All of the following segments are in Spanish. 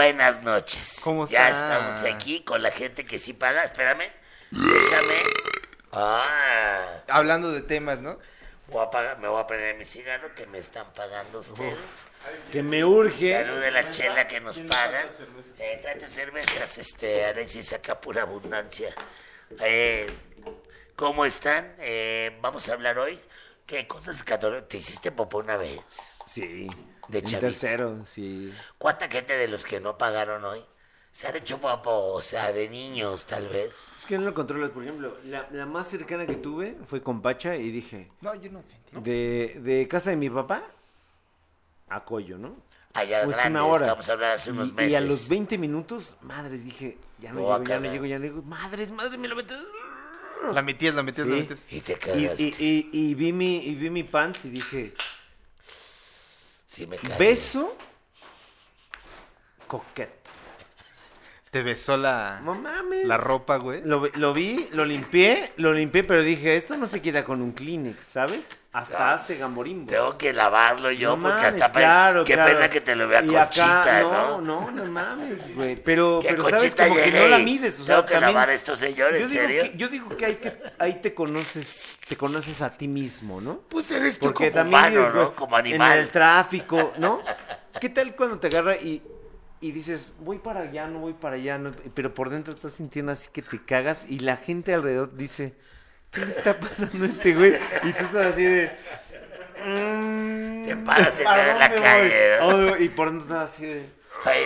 buenas noches. ¿Cómo Ya estamos aquí con la gente que sí paga. Espérame. Déjame. Ah, Hablando de temas, ¿no? voy a pagar- me voy a prender mi cigarro que me están pagando ustedes. Que me urge. Salud de la chela que nos pagan. Eh, trate cervezas, este, Alexis, acá pura abundancia. Eh, ¿Cómo están? Eh, vamos a hablar hoy. ¿Qué cosas? ¿Te hiciste popó una vez? Sí. De un chavito. tercero, sí. ¿Cuánta gente de los que no pagaron hoy se han hecho popó? O sea, de niños, tal vez. Es que no lo controlas. Por ejemplo, la, la más cercana que tuve fue con Pacha y dije, No, yo no. ¿no? de, de casa de mi papá a Coyo, ¿no? Allá Pues grande, una hora. Vamos a hablar hace unos y, meses. y a los 20 minutos, madres, dije, ya no a llego, ya no llego, ya no llego. Madres, madres, me lo metes. La metías, la metías, la Sí. metías. Y te Y, cagaste. y, y, y vi mi, y vi mi pants y dije, Sí, me cagué. beso coquete. Te besó la, No mames. la ropa, güey. Lo, lo vi, lo limpié, lo limpié, pero dije, esto no se queda con un Kleenex, ¿sabes? Hasta Ah. hace gamborimbo. Tengo que lavarlo yo No porque mames, hasta claro, qué claro. pena que te lo vea Y Conchita, acá, ¿no? no, no, no mames, güey. Pero, Que pero sabes como que llegue no la mides, o sea, tengo que también- lavar a estos señores, yo ¿en serio? que, yo digo que, hay que ahí te conoces, te conoces a ti mismo, ¿no? Pues eres tú Porque como también humano, dices, ¿no? Como En animal. el tráfico, ¿no? ¿Qué tal cuando te agarra y, y dices, voy para allá, no voy para allá, no, pero por dentro estás sintiendo así que te cagas y la gente alrededor dice, ¿qué le está pasando a este güey? Y tú estás así de... mm, Te paras en ¿Para la calle, oh, y por dentro estás así de... "Ay,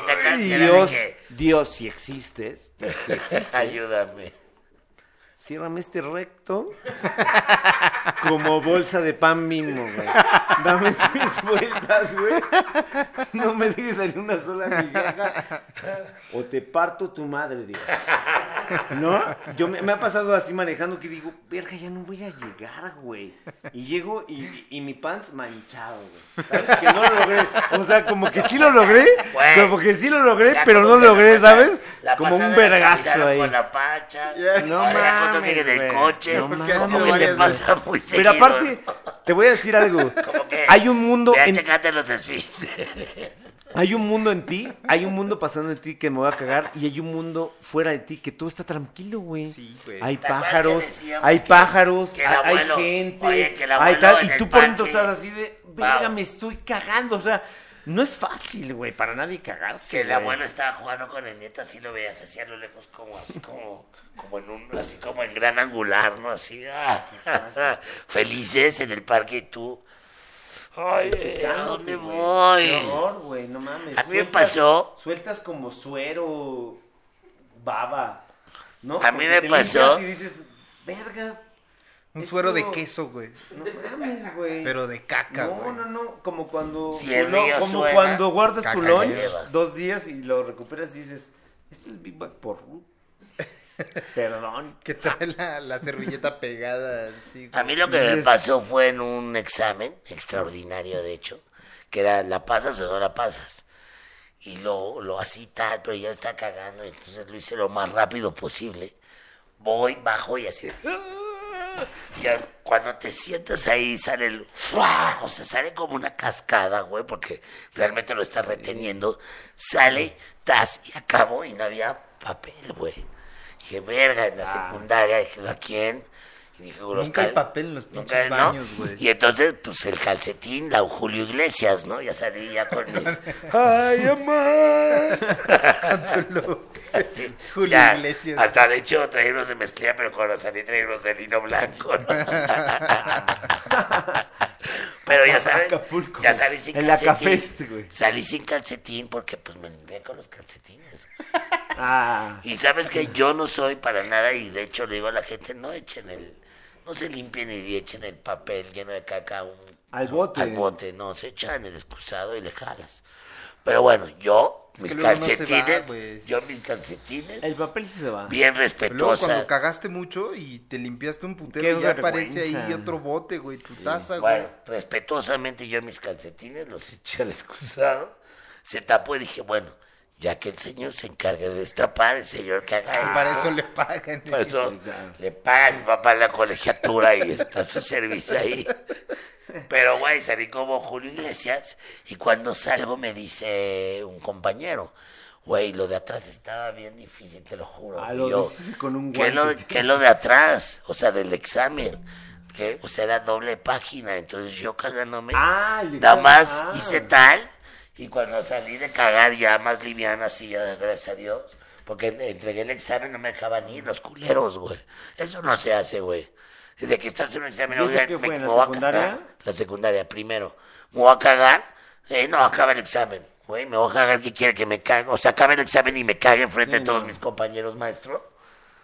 Dios, Dios, si existes, si existes, Ayúdame. Ciérrame este recto como bolsa de pan mismo, güey. Dame tres vueltas, güey. No me dejes salir una sola migaja. O te parto tu madre, Dios. ¿No? Yo me, me ha pasado así manejando que digo, verga, ya no voy a llegar, güey. Y llego y, y mi pants manchado, güey. ¿Sabes? Que no lo logré. O sea, como que sí lo logré, Güey. como que sí lo logré, Ya pero no que logré, la ¿sabes? la Como un caminaron ahí. Con la pacha. No cuando mames, llegues en el güey. coche. No Porque ha mames. sido Como que te varias pasa muy Pero seguido. aparte, te voy a decir algo. Como que Hay un mundo Ve a en, checarte los esfínteres. hay un mundo en ti, hay un mundo pasando en ti que me va a cagar y hay un mundo fuera de ti que todo está tranquilo, güey. Sí, güey. Hay ¿Te acuerdas pájaros, decíamos hay que- pájaros, que el hay- abuelo- hay gente, oye, que el hay abuelo tal en y el tú por dentro parque- estás así de, verga, Wow. me estoy cagando, o sea, no es fácil, güey, para nadie cagarse. Que el abuelo estaba jugando con el nieto, así lo veías así a lo lejos, como así como, como en un, así como en gran angular, ¿no? Así, ah, felices en el parque y tú. Ay, ¿a dónde Qué voy? horror, güey, no mames. A mí me pasó- Sueltas como suero, baba, ¿no? A mí Porque me te pasó- Y dices, verga. Un suero de queso, güey. No mames, güey. Pero de caca, No, güey. no, no, como cuando, Si el no, río como suena, cuando guardas tu lunch dos días y lo recuperas y dices, esto es Big Bang por Ruth. Perdón. Que trae la, la servilleta pegada así. A mí lo que me pasó fue en un examen, extraordinario de hecho, que era la pasas o no la pasas. Y lo, lo así tal, pero ya está cagando, entonces lo hice lo más rápido posible. Voy, bajo y así. Y a- cuando te sientas ahí sale el... ¡fua! O sea, sale como una cascada, güey, porque realmente lo estás reteniendo. Sale, tas, y acabo y no había papel, güey. Dije, verga, en la secundaria, dije, ¿a quién? Y dije, los Nunca hay cal- papel en los pinches ¿no? baños, güey. Y entonces, pues el calcetín, la Julio Iglesias, ¿no? Ya salí ya con mis... ¡Ay, amor! Julio ya, Iglesias. Hasta de hecho traía unos de mezclilla, pero cuando salí traía unos de lino blanco. ¿no? pero ya saben, Acapulco. ya salí sin El calcetín. Acafest, güey. Salí sin calcetín porque pues me limpié con los calcetines. Ah, Y sabes que yo no soy para nada, y de hecho le digo a la gente, no echen el, no se limpien y echen el papel lleno de caca un- Al bote. Al bote, no, se echan el excusado y le jalas. Pero bueno, yo, mis que luego no se va, calcetines, yo mis calcetines, el papel sí se va. bien Luego respetuosa. cuando cagaste mucho y te limpiaste un putero, ya aparece ahí otro bote, güey, tu taza, güey. Bueno, respetuosamente yo mis calcetines los eché al excusado, se tapó y dije, bueno, ya que el señor se encargue de destapar, el señor que haga esto. Para eso le pagan. Por eso le paga a mi papá la colegiatura y está su servicio ahí. Pero, güey, salí como Julio Iglesias y cuando salgo me dice un compañero, güey, lo de atrás estaba bien difícil, te lo juro. Ah, Y lo yo, dices con un ¿qué lo, guante. qué lo de atrás? O sea, del examen. Que, o sea, era doble página, entonces yo cagándome. Ah, Nada más Ah. hice tal y cuando salí de cagar ya más liviana, así ya gracias a Dios, porque entregué el examen no me dejaban ir los culeros, güey. Eso no se hace, güey. Desde que estás en un examen, ¿Y eso qué fue, me- en la secundaria? cagar. La secundaria, primero. Me voy a cagar. Eh, no, acaba el examen. Güey, me voy a cagar, ¿qué quiere que me cague? O sea, acabe el examen y me cague enfrente Sí, de todos no. mis compañeros, maestro.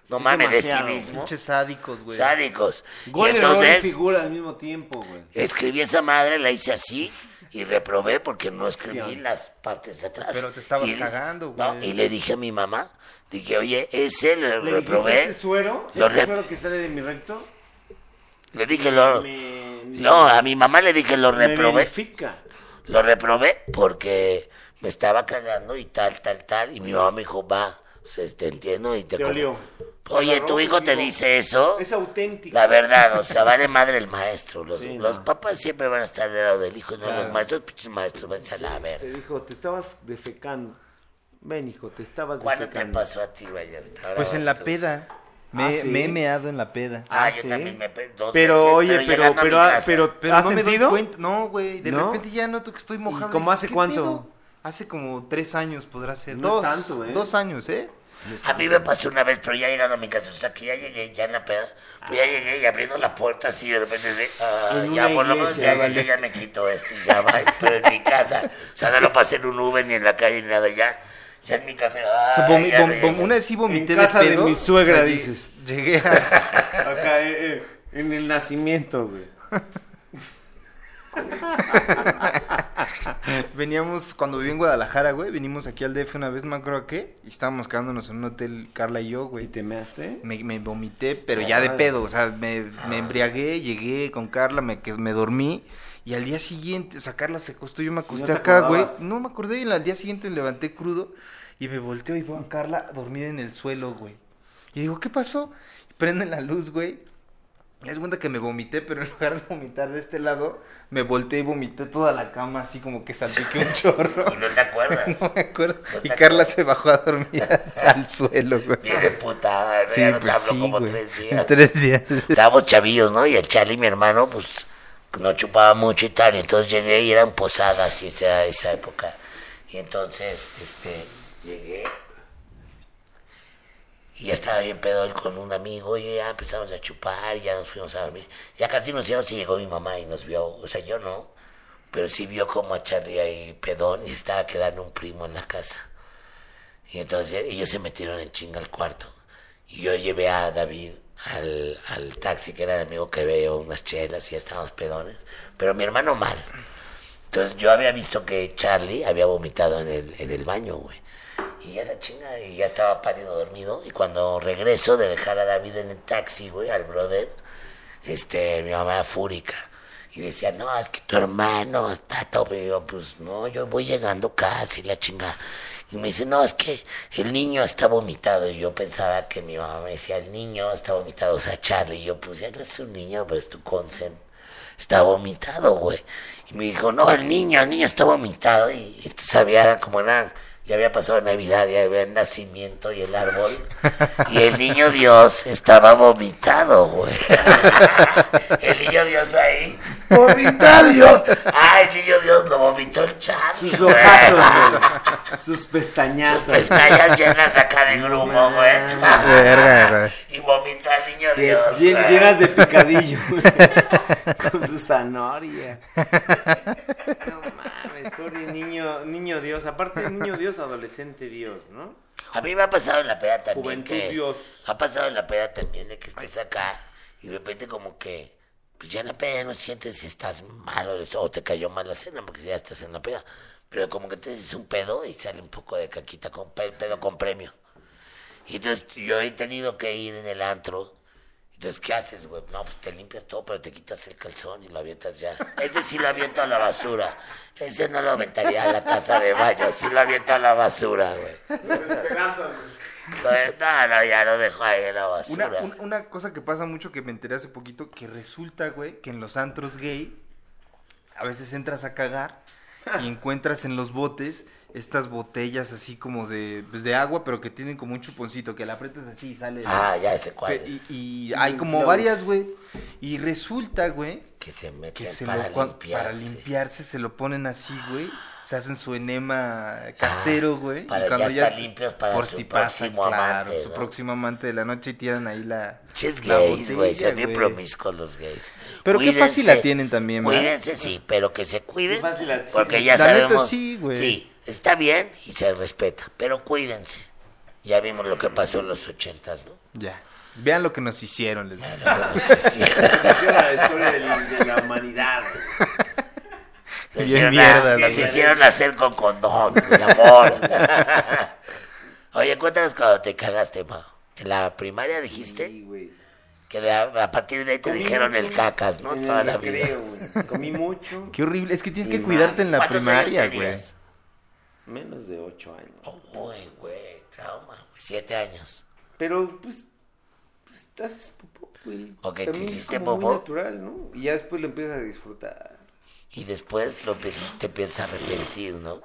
No Es mames, de sí mismo. Pinches sádicos, güey. Sádicos. Gol, y error y entonces, figura al mismo tiempo, güey. escribí esa madre, la hice así y reprobé porque no escribí las partes de atrás. Pero te estabas Y- cagando, No, güey. y le dije a mi mamá, dije, oye, ese lo ¿Le reprobé. este suero? Lo ¿Este re- suero que sale de mi recto? Le dije, lo... Me- No, a mi mamá le dije, lo me reprobé. verifica. Lo reprobé porque me estaba cagando y tal, tal, tal. Y mi mamá me dijo, va, o sea, te entiendo y te... Te olió. Oye, tu hijo te dice eso. Es auténtico. La verdad, o sea, vale madre el maestro. Los, Sí, los no. papás siempre van a estar del lado del hijo, no Claro. los maestros. Pinches maestros, váyanse a la Te verga. dijo, te estabas defecando. Ven, hijo, te estabas ¿Cuándo te defecando. pasó a ti, Vallarta? Pues en la tú. peda. Me, Ah, ¿sí? me he meado en la peda. Ah, Ah, yo ¿sí? también me pe- dos Pero, veces, oye, pero, ah, pero, Pero ¿has no me doy sentido? cuenta. No, güey. De ¿No? repente ya noto que estoy mojado. cómo hace ¿Qué cuánto? pedo? Hace como tres años podrá ser. No es dos, tanto, ¿eh? Dos años, ¿eh? A mí me pasó una vez, pero ya llegando a mi casa, o sea, que ya llegué, ya en la peda, pues ya llegué y abriendo la puerta así, de repente, de, ah, ya por lo menos ya, vale. ya me quito esto y ya va, pero en mi casa, o sea, no lo pasé en un Uber ni en la calle ni nada, ya, ya en mi casa, O sea, ay, vomi- ya vom- me vom- llegué. una vez sí vomité En casa de de pedo. mi suegra, o sea, dices. Llegué a... Acá, eh, eh, en el nacimiento, güey. Veníamos, cuando viví en Guadalajara, güey, venimos aquí al DF una vez, no me acuerdo a qué, y estábamos quedándonos en un hotel, Carla y yo, ¿Y güey. te measte? Me, me vomité, pero ya de pedo, o sea, me, me embriagué, llegué con Carla, me, me dormí, y al día siguiente, o sea, Carla se acostó, yo me acosté te acá, güey. No me acordé, y al día siguiente me levanté crudo, y me volteo y veo a Carla dormida en el suelo, güey. Y digo, ¿qué pasó? Y prende la luz, güey. Y es cuenta que me vomité, pero en lugar de vomitar de este lado, me volteé y vomité toda la cama, así como que salpiqué un chorro. Y no te acuerdas. No me acuerdo. No Y Carla acuerdas. se bajó a dormir al suelo, güey. Bien de putada, Sí, ya no te pues hablo sí, como güey. tres días. Tres días. Estábamos chavillos, ¿no? Y el Charlie, mi hermano, pues no chupaba mucho y tal. Y entonces llegué y eran posadas y esa, esa época. Y entonces, este, llegué. Y ya estaba bien pedo él con un amigo y ya empezamos a chupar y ya nos fuimos a dormir. Ya casi nos íbamos y llegó mi mamá y nos vio, o sea, yo no, pero sí vio como a Charlie ahí pedón y estaba quedando un primo en la casa. Y entonces ellos se metieron en chinga al cuarto. Y yo llevé a David al, al taxi, que era el amigo que veo, unas chelas y estábamos pedones. Pero mi hermano mal. Entonces yo había visto que Charlie había vomitado en el, en el baño, güey. Y ya la chinga, y ya estaba pálido dormido. Y cuando regreso de dejar a David en el taxi, güey, al brother, este, mi mamá fúrica. Y decía, no, es que tu hermano está todo. Y yo, pues no, yo voy llegando casi, la chinga. Y me dice, no, es que el niño está vomitado. Y yo pensaba que mi mamá me decía, el niño está vomitado, o sea, Charlie. Y yo, pues ya no es un niño, pero es tu consen. Está vomitado, güey. Y me dijo, no, el niño, el niño está vomitado. Y, y sabía, era como ya había pasado Navidad, ya había el nacimiento y el árbol. Y el niño Dios estaba vomitado, güey. el niño Dios ahí, vomitado Dios. Ah, el niño Dios lo vomitó el Charlie, Sus ojazos, güey. Sus pestañazos. Pestañas llenas acá de grumo, güey. Verga, güey. y vomita al niño Dios. bien- güey. llenas de picadillo. güey. Con su zanahoria. No mames, pobre niño, niño Dios. Aparte, niño Dios, adolescente Dios, ¿no? A mí me ha pasado en la peda también Juventud que... Dios. Ha pasado en la peda también de que estés acá y de repente como que... Pues ya en la peda ya no sientes si estás mal o, eso, o te cayó mal la cena porque ya estás en la peda. Pero como que te dices un pedo y sale un poco de caquita con pe- pedo con premio. Y entonces yo he tenido que ir en el antro Entonces, ¿qué haces, güey? No, pues te limpias todo, pero te quitas el calzón y lo avientas ya. Ese sí lo aviento a la basura. Ese no lo aventaría a la taza de baño, sí lo aviento a la basura, güey. No, no, no, ya lo dejo ahí en la Una, basura. un- una cosa que pasa mucho que me enteré hace poquito, que resulta, güey, que en los antros gay, a veces entras a cagar y encuentras en los botes estas botellas así como de, pues, de agua, pero que tienen como un chuponcito, que la aprietas así y sale. Ah, ya ese cuál. y, y hay como varias, güey. Y resulta, güey, Que se meten que se para lo, limpiarse. para limpiarse se lo ponen así, güey. Se hacen su enema casero, güey. Ah, para y cuando ya estar limpios para por su si pasa, próximo claro, amante, su ¿no? próximo amante de la noche y tiran ahí la. Ches la gays, güey, son bien güey. promiscuos los gays. Pero qué fácil la tienen también, ¿verdad? Cuídense, sí, pero que se cuiden. Qué fácil la tienen. Porque ya La neta, sabemos. sí, güey. Sí, está bien y se respeta, pero cuídense. Ya vimos lo que pasó en los ochentas, ¿no? Ya. Vean lo que nos hicieron, les digo. Sí. Esa era la historia de la, de la humanidad. Nos Bien hicieron, mierda, a- nos hicieron hacer con condón, mi amor. Oye, cuéntanos cuando te cagaste, ma. En la primaria dijiste Sí, güey. que de a, a partir de ahí te Comí dijeron mucho el cacas, ¿no? Toda la vida. Comí mucho. Qué horrible. Es que tienes Y que cuidarte en la ¿Cuántos primaria, güey. Menos de ocho años. Oh, güey, trauma, güey. Siete años. Pero, pues, pues te haces popó, güey. Ok, ¿te También hiciste es como popó? muy natural, ¿no? Y ya después lo empiezas a disfrutar. Y después lo empiezas- te empiezas a arrepentir, ¿no?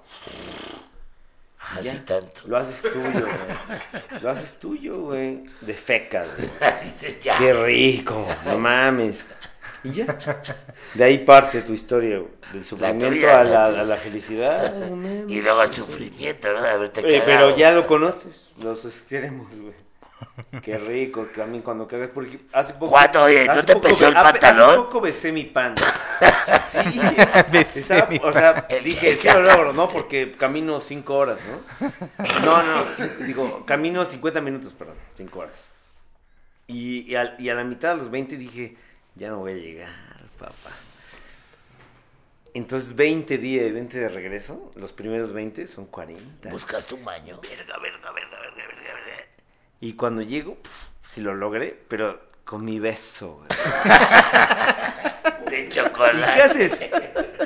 Así Ya. tanto. Lo haces tuyo, güey. Lo haces tuyo, güey. De fecas, güey. Dices, ya. Qué rico, no mames. Y ya. De ahí parte tu historia, güey. Del sufrimiento a, la a la felicidad. Y luego el sufrimiento, ¿no? De Eh, cagado. pero ya lo conoces, los extremos, güey. Qué rico también cuando cagas, porque hace poco... ¿Cuándo? Oye, ¿no hace te poco pesó el hace- pantalón? Hace poco besé mi pan. Sí, Besé estaba- mi o sea, El dije, sí lo logro, ¿no? Porque camino cinco horas, ¿no? No, no, digo, camino 50 minutos, perdón, cinco horas. Y, y, al- y a la mitad de los 20 dije, ya no voy a llegar, papá. Entonces 20 días, 20 de regreso, los primeros 20 son 40. Buscaste un baño. Verga, verga, verga, verga, verga, verga. Y cuando llego, si lo logré, pero con mi beso. güey. De ¿Y chocolate. qué haces?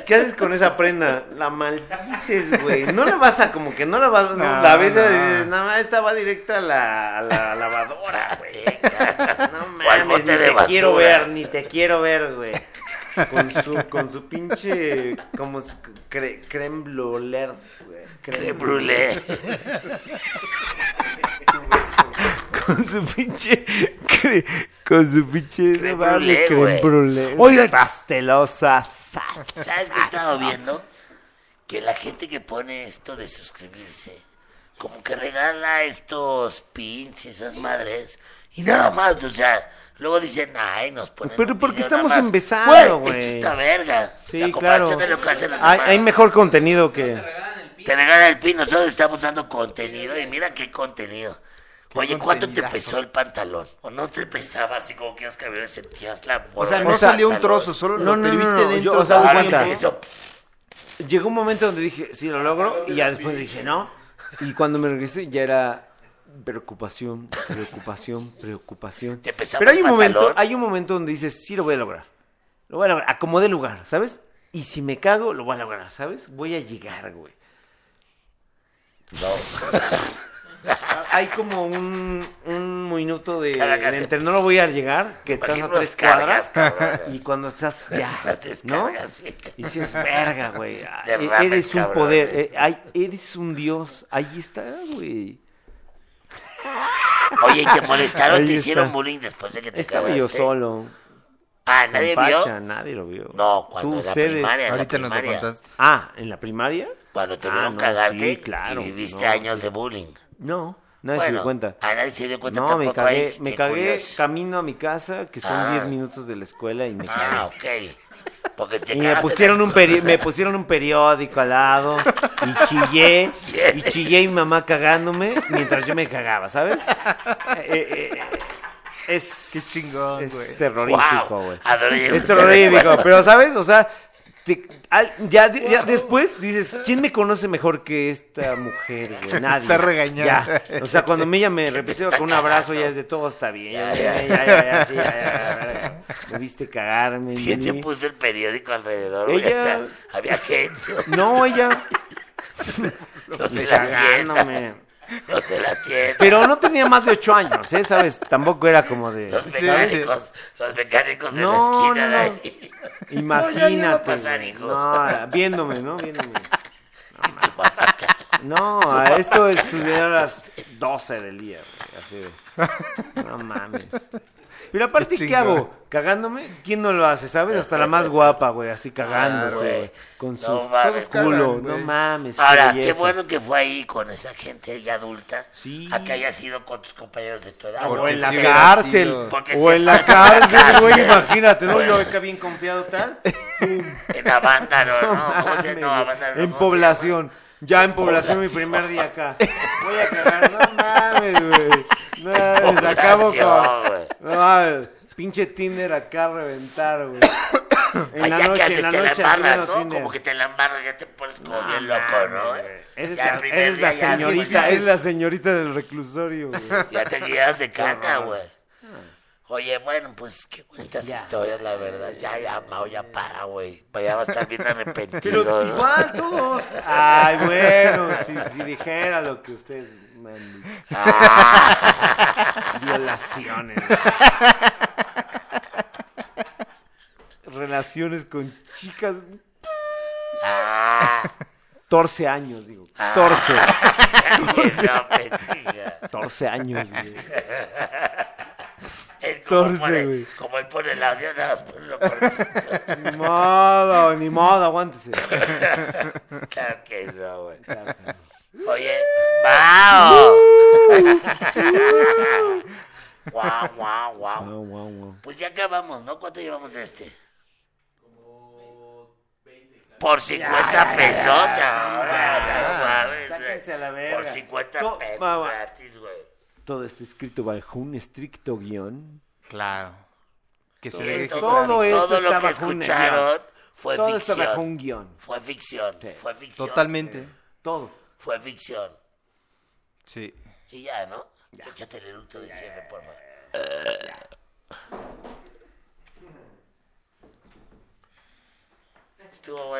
¿Qué haces con esa prenda? La maldices, güey. No la vas a, como que no la vas, no, No, la ves y no. dices, nada más esta va directa a la, a la lavadora, güey. Sí, claro. No mames, ni te basura. quiero ver, ni te quiero ver, güey. Con su, con su pinche, como cre, creme brulee, güey. Creme brûlée. Con su pinche, cre- con su pinche, Creme brûlée, creme güey. brûlée. Oiga. pastelosa. ¿Sabes qué he estado viendo? Que la gente que pone esto de suscribirse, como que regala estos pins y esas madres, y nada más, o sea, luego dicen, ay, nos ponen. Pero porque estamos nada más". empezando, Güey. Esto está verga. Sí, la claro. de lo que hacen los Hay, hay mejor contenido que... Te regalan el pin, nosotros estamos dando contenido, y mira qué contenido. Oye, ¿cuánto te pesó el pantalón? ¿O no te pesaba así como que ibas caminando y sentías la O sea, no O sea, salió un trozo, solo No, lo no, te no, viste no, dentro. yo, o sea, cuenta. Llegó un momento donde dije, sí, lo logro, y ya después dije, no. Y cuando me regresé ya era preocupación, preocupación, preocupación. ¿Te pesaba Pero hay el un momento, pantalón? hay un momento donde dices, sí lo voy a lograr. Lo voy a lograr, acomodé el lugar, ¿sabes? Y si me cago, lo voy a lograr, ¿sabes? Voy a llegar, güey. no. Hay como un, un minuto de, de entre no lo voy a llegar, que estás a tres cargas, cuadras, cabrón. y cuando estás ya, ¿no? Y dices, verga, güey. Derrames, Eres un cabrón. poder. eh, ay, eres un dios. Ahí está, güey. Oye, ¿y te molestaron? Ahí ¿Te está. hicieron bullying después de que te Estaba acabaste? yo solo. Ah, ¿nadie vio? Nadie lo vio. No, cuando Tú, en la ustedes. primaria, en la Ahorita nos lo primaria. contaste. Ah, ¿en la primaria? Cuando te Ah, vieron no, cagarte sí, claro, y viviste no, años sí. de bullying. No, nadie se dio cuenta. Ah, nadie se dio cuenta No, me cagué, ahí. me cagué curioso. camino a mi casa, que son Ah. 10 minutos de la escuela, y me cagué. Ah, ok. Porque te Y me pusieron, un peri- me pusieron un periódico al lado y chillé, y chillé y mi mamá cagándome mientras yo me cagaba, ¿sabes? Eh, eh, eh, es, Qué chingón, es güey. terrorífico, Wow, güey. adoré Es terrorífico, pero ¿sabes? O sea, te te- al- ya, de- ya después dices, ¿quién me conoce mejor que esta mujer, güey? Nadie. Está regañada. Ya. O sea, cuando ella me repitió con un abrazo, ya es de todo está bien. Ya, ya, ya, ya, ya, sí, ya, ya, ya, ya. Me viste cagarme. ¿Quién se puso el periódico alrededor? Ella. Había gente. No, ella. No No se la tienda. Pero no tenía más de ocho años, ¿eh? ¿Sabes? Tampoco era como de... Los Sí, mecánicos, los mecánicos en No, la esquina no, de no. ahí. Imagínate. No, pasar, hijo. No, viéndome, ¿no? Viéndome. Papá. No, esto es sucedió a las 12 del día, güey. Así de... No mames. Pero aparte, Qué ¿qué hago? ¿Cagándome? ¿Quién no lo hace? ¿Sabes? Hasta la más guapa, güey, así cagándose. Ah, con su No mames. culo. cagan, no mames. qué Ahora, qué belleza. bueno que fue ahí con esa gente ya adulta. Sí. A que haya sido con tus compañeros de tu edad. O Porque en la cárcel. O en la cárcel, güey, imagínate, ¿no? Bueno. Yo acá bien confiado tal. En Avándaro, No ¿no? ¿Cómo se no. Avándaro, en ¿cómo se población. Ya en población mi primer día acá. Voy a cagar, no mames, güey. No mames, acabo con. No mames, pinche Tinder acá a reventar, güey. En Ay, la ya que noche, haces, en la te la noche embarras, ¿no? Tinder. Como que te la embarras, ya te pones como bien loco, ¿no? Eres Ya la, el primer eres la día ya señorita, dices, es la señorita del reclusorio, güey. Ya te quedas de caca, güey. Oye, bueno, pues qué bonitas Ya. historias, la verdad. Ya, ya, Mao, ya para, güey. Ya va a estar bien arrepentido. Pero ¿no? igual todos. Ay, bueno, si, si dijera lo que ustedes me han dicho. Ah, Violaciones. Relaciones con chicas. ah, 14 años, digo. Ah. 14. no me digas. 14 años, güey. Él como, 14, pone, güey. como él pone el audio, nada más ponlo cortito. Ni modo, ni modo, aguántese. Claro que no, güey. Oye, Mao. guau, guau, guau. Guau, guau, guau. Pues ya acabamos, ¿no? ¿Cuánto llevamos este? Por 50 pesos, ya, ya, ya, mames, Sáquense a la verga. Por 50 To- pesos gratis. Todo está escrito bajo un estricto guion. Claro. Que se Todo esto- todo claro. esto todo lo que bajo un escucharon fue Todo está ficción. bajo un guion. Fue ficción, Sí. fue ficción. Totalmente. Todo. Fue ficción. Sí. Y ya, ¿no? Échate el eructo de cierre, por favor. Estuvo bueno.